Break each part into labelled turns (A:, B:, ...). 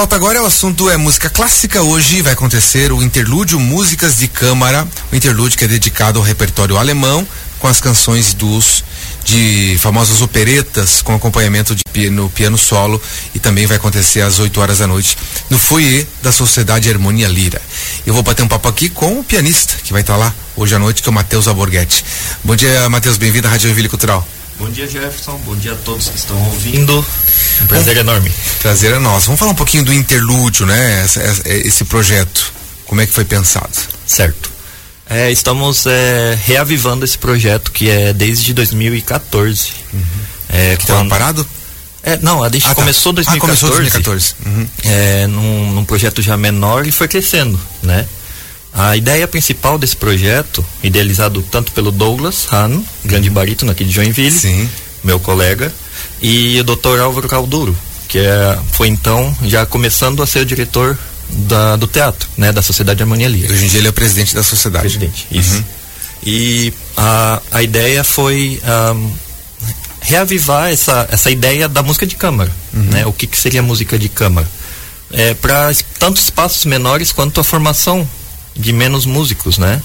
A: pauta agora é o assunto é música clássica. Hoje vai acontecer o interlúdio Músicas de Câmara, o interlúdio que é dedicado ao repertório alemão com as canções dos de famosas operetas com acompanhamento de piano, piano solo e também vai acontecer às 8 horas da noite no foyer da Sociedade Harmonia Lira. Eu vou bater um papo aqui com o pianista que vai estar lá hoje à noite, que é o Matheus Alborguete. Bom dia, Matheus, bem-vindo à Rádio Joinville Cultural.
B: Bom dia, Jefferson. Bom dia a todos que estão ouvindo. Um prazer Bom, enorme.
A: Prazer é nosso. Vamos falar um pouquinho do interlúdio, né? Esse, esse projeto. Como é que foi pensado?
B: Certo. É, estamos é, reavivando esse projeto que é desde 2014.
A: Uhum. É, que estava parado?
B: É, não, a gente ah, começou em tá. 2014. Ah, começou 2014. Uhum. É, num, num, projeto já menor e foi crescendo, né? A ideia principal desse projeto, idealizado tanto pelo Douglas Hahn, grande uhum. barítono aqui de Joinville,
A: Sim.
B: meu colega, e o Dr. Álvaro Calduro, que é, foi então já começando a ser o diretor da, do teatro, né, da Sociedade Harmonia Lírica.
A: Hoje em dia ele é o presidente da sociedade.
B: Presidente, isso. Uhum. E a, a ideia foi um, reavivar essa, essa ideia da música de câmara, uhum. né? O que, que seria música de câmara? É, para tanto espaços menores quanto a formação de menos músicos, né?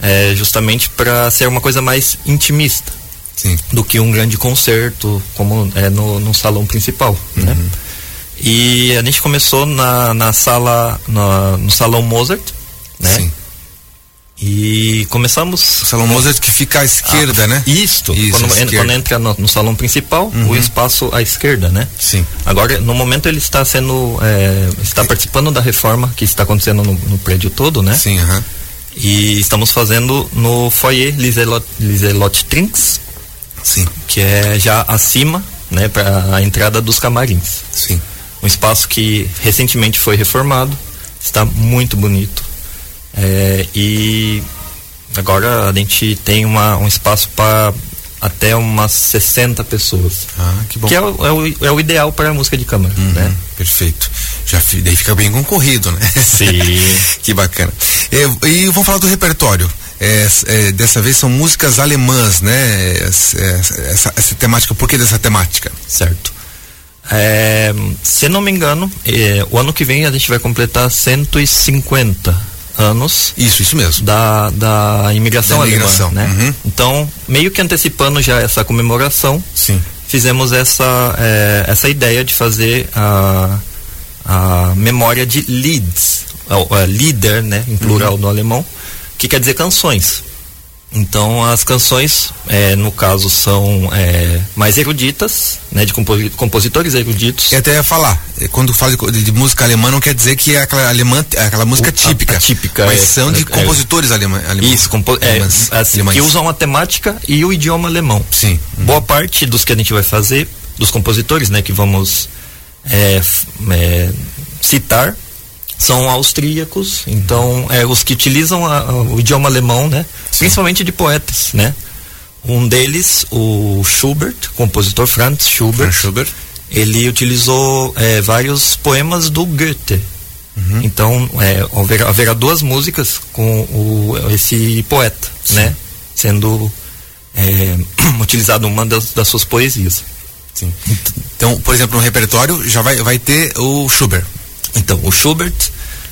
B: É, justamente para ser uma coisa mais intimista
A: Sim.
B: do que um grande concerto como é no, no salão principal, né? uhum. né? E a gente começou na, na sala, na, no salão Mozart, né?
A: Sim.
B: E começamos.
A: O salão Mozart que fica à esquerda,
B: ah,
A: né?
B: Isto. Isso quando, quando entra no, no, salão principal, uhum. o espaço à esquerda, né?
A: Sim.
B: Agora, no momento ele está sendo, é, está participando da reforma que está acontecendo no, no prédio todo, né?
A: Sim, aham. Uhum.
B: E estamos fazendo no foyer Liselot, Liselot Trinks.
A: Sim.
B: Que é já acima, né? Para a entrada dos camarins.
A: Sim
B: um espaço que recentemente foi reformado, está muito bonito. É, e agora a gente tem uma, um espaço para até umas 60 pessoas.
A: Ah, que bom.
B: Que é o, é o, é o ideal para a música de câmara, uhum, né?
A: Perfeito. Já daí fica bem concorrido, né?
B: Sim.
A: que bacana. E, e vamos falar do repertório. É, é, dessa vez são músicas alemãs, né? Essa, essa, essa, temática, por que dessa temática?
B: Certo. É, se não me engano, é, o ano que vem a gente vai completar 150 anos.
A: Isso, isso mesmo.
B: Da, da imigração,
A: da imigração.
B: alemã, né? Uhum. Então, meio que antecipando já essa comemoração,
A: Sim.
B: fizemos essa, é, essa ideia de fazer a, a memória de Lieds, a, a líder, né, em plural uhum. no alemão, que quer dizer canções. Então as canções, é, no caso, são é, mais eruditas, né, de compositores eruditos.
A: E até ia falar, é, quando fala de, de, música alemã, não quer dizer que é aquela, alemã, é aquela música o, típica.
B: Típica.
A: Mas é, são de compositores alemã,
B: alemães. Isso, compo alemãs, assim, que usam a temática e o idioma alemão.
A: Sim.
B: Boa parte dos que a gente vai fazer, dos compositores, né, que vamos citar, são austríacos, então é, os que utilizam a, o idioma alemão, né? Sim. Principalmente de poetas, né? Um deles, o Schubert, compositor Franz Schubert,
A: Franz Schubert.
B: ele utilizou é, vários poemas do Goethe. Uhum. Então, é, haverá, haverá, duas músicas com o, esse poeta, Sim. né? Sendo é, utilizado uma das, das suas poesias.
A: Sim. Então, por exemplo, no repertório já vai, vai ter o Schubert.
B: Então, o Schubert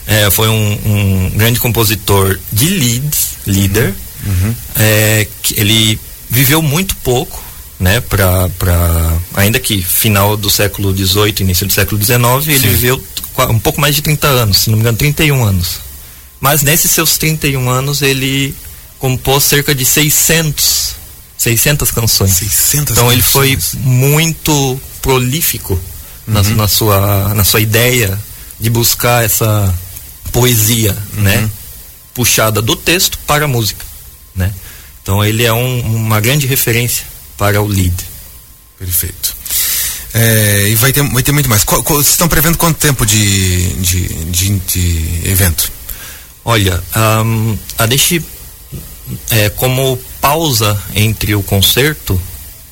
B: é, foi um, um, grande compositor de Leeds, líder.
A: Uhum.
B: É, ele viveu muito pouco, né? Pra, pra, ainda que final do século XVIII, início do século XIX, ele Sim. viveu um pouco mais de 30 anos, se não me engano, 31 anos. Mas nesses seus 31 anos ele compôs cerca de 600, 600 canções.
A: 600
B: então ele foi muito prolífico uhum. na, na, sua, na sua ideia de buscar essa poesia, uhum. né? Puxada do texto para a música, né? Então ele é um, uma grande referência para o lead.
A: Perfeito. É, e vai ter, vai ter muito mais. Qual, qual, vocês estão prevendo quanto tempo de, de, de, de evento?
B: Olha, um, a deixe é, como pausa entre o concerto,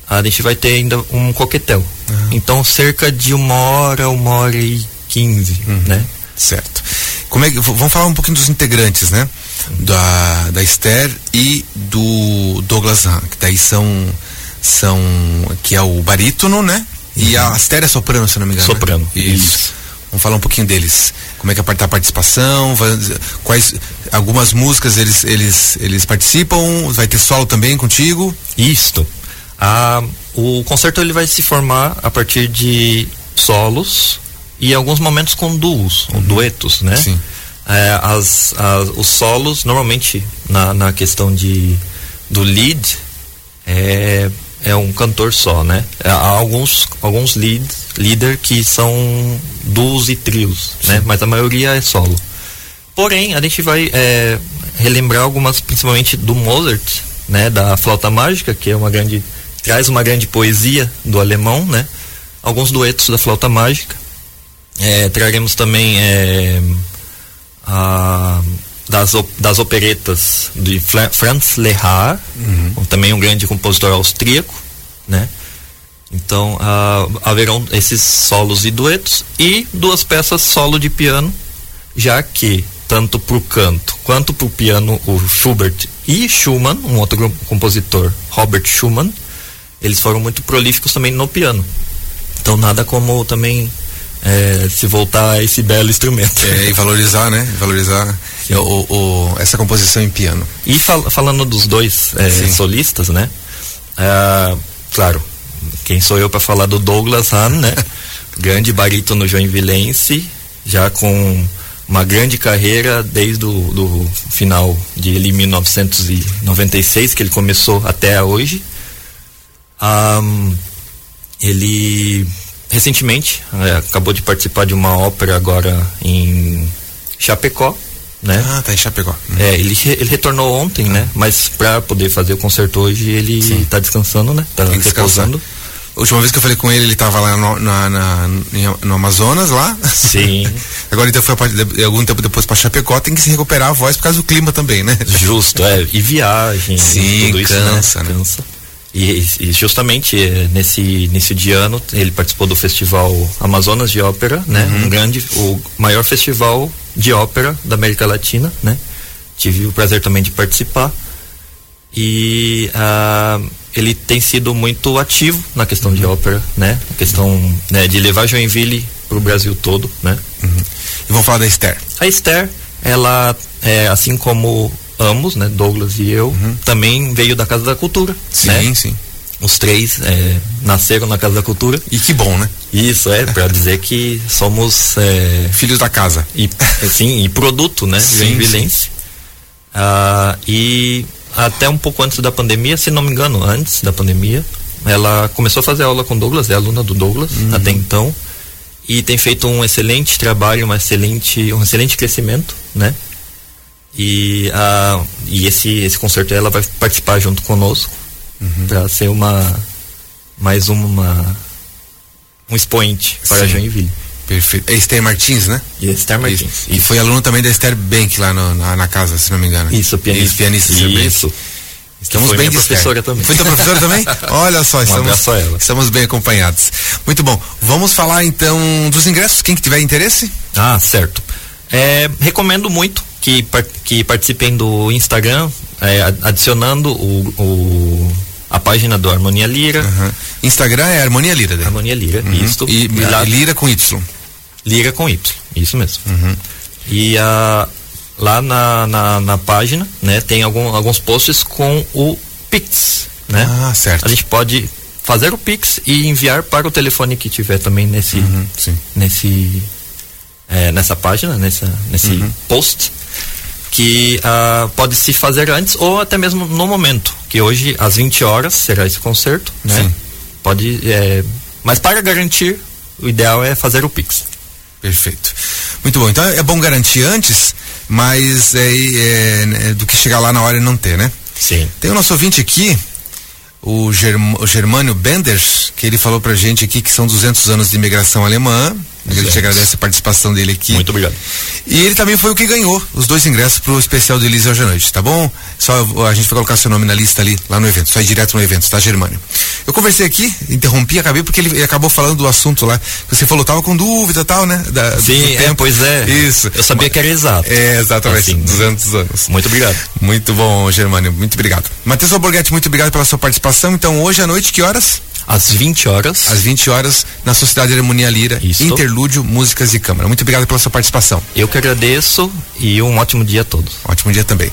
B: a gente vai ter ainda um coquetel. Uhum. Então cerca de uma hora, uma hora e 15, uhum. né?
A: Certo. Como é que, vamos falar um pouquinho dos integrantes, né? Da, da Esther e do Douglas Han, que daí são, são que é o barítono, né? E a Esther é soprano, se não me engano.
B: Soprano.
A: Né? Isso. Vamos falar um pouquinho deles. Como é que é a participação? Quais algumas músicas eles eles eles participam? Vai ter solo também contigo?
B: Isto. Ah, o concerto ele vai se formar a partir de solos e alguns momentos com duos, uhum. ou duetos, né? Sim. É, as, as, os solos normalmente na, na questão de do lead é, é um cantor só, né? É, há alguns, alguns lead, líder que são duos e trios, né? Mas a maioria é solo. Porém, a gente vai é, relembrar algumas, principalmente do Mozart, né? Da flauta mágica, que é uma grande traz uma grande poesia do alemão, né? Alguns duetos da flauta mágica. É, traremos também é, a das, das operetas de Franz Lehár, uhum. também um grande compositor austríaco, né? Então haverão esses solos e duetos e duas peças solo de piano, já que tanto para o canto quanto para o piano o Schubert e Schumann, um outro compositor, Robert Schumann, eles foram muito prolíficos também no piano. Então nada como também é, se voltar a esse belo instrumento.
A: É, e valorizar, né? Valorizar o, o, essa composição em piano.
B: E fal falando dos dois é, solistas, né? É, claro, quem sou eu para falar do Douglas Hahn, né? grande barítono joinvilense, já com uma grande carreira desde o do final de 1996, que ele começou até hoje. Ele recentemente é, acabou de participar de uma ópera agora em Chapecó, né?
A: Ah, tá em Chapecó.
B: Uhum. É, ele, ele retornou ontem, né? Mas para poder fazer o concerto hoje, ele Sim. tá descansando, né? Tá repousando.
A: A última vez que eu falei com ele, ele estava lá no, na, na, no Amazonas, lá.
B: Sim.
A: Agora então foi algum tempo depois para Chapecó, tem que se recuperar a voz por causa do clima também, né?
B: Justo, é. E viagem.
A: Sim, tudo cansa, isso, né? né? Cansa.
B: E, e, justamente eh, nesse início de ano ele participou do festival Amazonas de Ópera, né? Uhum. Um grande, o maior festival de ópera da América Latina, né? Tive o prazer também de participar e uh, ele tem sido muito ativo na questão uhum. de ópera, né? A questão né, de levar Joinville para o Brasil todo, né?
A: Uhum. E vamos falar da Esther.
B: A Esther, ela é assim como ambos, né, Douglas e eu, uhum. também veio da Casa da Cultura.
A: Sim,
B: né?
A: sim.
B: Os três é, nasceram na Casa da Cultura.
A: E que bom, né?
B: Isso, é, para dizer que somos. É,
A: Filhos da casa.
B: E, sim, e produto, né? Sim, sim. Ah, e até um pouco antes da pandemia, se não me engano, antes da pandemia, ela começou a fazer aula com Douglas, é aluna do Douglas uhum. até então. E tem feito um excelente trabalho, uma excelente, um excelente crescimento, né? E, a, e esse, esse concerto ela vai participar junto conosco uhum. para ser uma mais uma um expoente para Sim. Joinville.
A: Perfeito. É Esther Martins, né?
B: E Esther Martins.
A: E, e foi aluno também da Esther Bank lá no, na, na, casa, se não me engano.
B: Isso, pianista. Isso,
A: pianista
B: Isso.
A: Estamos bem de
B: professora Esther. também.
A: Foi tua professora também? Olha só, estamos,
B: ela.
A: estamos bem acompanhados. Muito bom. Vamos falar então dos ingressos, quem que tiver interesse?
B: Ah, certo. É, recomendo muito que, que participem do Instagram, é, adicionando o, o, a página do Harmonia Lira.
A: Uhum. Instagram é Harmonia Lira, né?
B: Harmonia Lira, uhum. isso.
A: E, lá, Lira com Y.
B: Lira com Y, isso mesmo.
A: Uhum.
B: E a, lá na, na, na, página, né, tem algum, alguns posts com o Pix, né?
A: Ah, certo.
B: A gente pode fazer o Pix e enviar para o telefone que tiver também nesse,
A: uhum,
B: nesse é, nessa página, nessa, nesse uhum. post, que uh, pode se fazer antes ou até mesmo no momento, que hoje às 20 horas será esse concerto, né?
A: Sim.
B: Pode, é, mas para garantir, o ideal é fazer o Pix.
A: Perfeito. Muito bom. Então é bom garantir antes, mas é, é, é do que chegar lá na hora e não ter, né?
B: Sim.
A: Tem o nosso ouvinte aqui, o, Germ, o Germânio Benders, que ele falou pra gente aqui que são 200 anos de imigração alemã, a gente agradece a participação dele aqui.
B: Muito obrigado.
A: E ele também foi o que ganhou os dois ingressos pro especial do Elise hoje à noite, tá bom? Só a gente vai colocar seu nome na lista ali, lá no evento, só ir direto no evento, tá, Germânio? Eu conversei aqui, interrompi, acabei porque ele, ele acabou falando do assunto lá. Você falou, tava com dúvida e tal, né?
B: Da, Sim, é, pois é.
A: Isso.
B: Eu sabia que era exato.
A: É, exatamente. Assim, 200 anos.
B: Muito obrigado.
A: Muito bom, Germânio, muito obrigado. Matheus Alborghetti, muito obrigado pela sua participação. Então, hoje à noite, que horas?
B: Às 20 horas.
A: Às 20 horas, na Sociedade Harmonia Lira,
B: Isso.
A: Interlúdio, Músicas de Câmara. Muito obrigado pela sua participação.
B: Eu que agradeço e um ótimo dia a todos.
A: Ótimo dia também.